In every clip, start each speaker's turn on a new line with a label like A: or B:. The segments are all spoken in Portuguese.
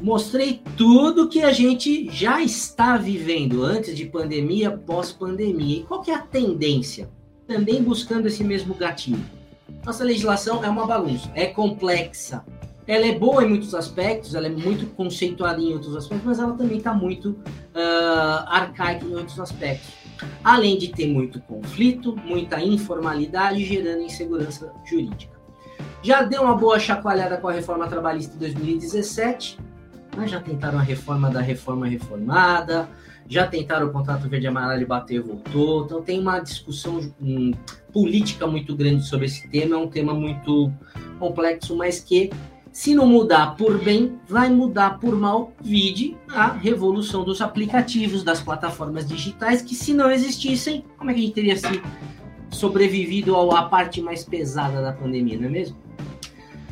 A: mostrei tudo que a gente já está vivendo antes de pandemia, pós-pandemia. E qual que é a tendência? Também buscando esse mesmo gatilho. Nossa legislação é uma bagunça, é complexa. Ela é boa em muitos aspectos, ela é muito conceituada em outros aspectos, mas ela também está muito uh, arcaica em outros aspectos. Além de ter muito conflito, muita informalidade, gerando insegurança jurídica. Já deu uma boa chacoalhada com a reforma trabalhista de 2017, mas já tentaram a reforma da reforma reformada, já tentaram o contrato verde amarelo e bateu e voltou. Então tem uma discussão política muito grande sobre esse tema, é um tema muito complexo, mas que se não mudar por bem, vai mudar por mal, vide a revolução dos aplicativos, das plataformas digitais, que se não existissem, como é que a gente teria se sobrevivido à parte mais pesada da pandemia, não é mesmo?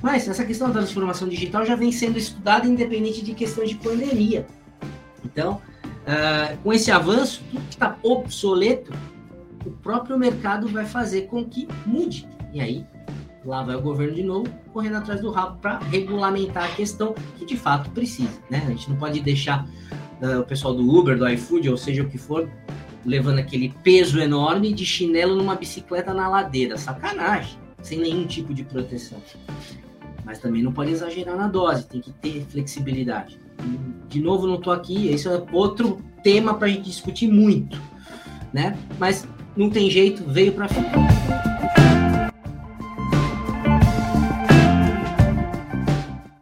A: Mas essa questão da transformação digital já vem sendo estudada independente de questões de pandemia. Então, uh, com esse avanço, tudo que está obsoleto, o próprio mercado vai fazer com que mude. E aí, lá vai o governo de novo, correndo atrás do rabo para regulamentar a questão que de fato precisa. Né? A gente não pode deixar uh, o pessoal do Uber, do iFood, ou seja o que for, levando aquele peso enorme de chinelo numa bicicleta na ladeira. Sacanagem, sem nenhum tipo de proteção mas também não pode exagerar na dose, tem que ter flexibilidade. De novo, não estou aqui, esse é outro tema para a gente discutir muito, né? Mas não tem jeito, veio para ficar.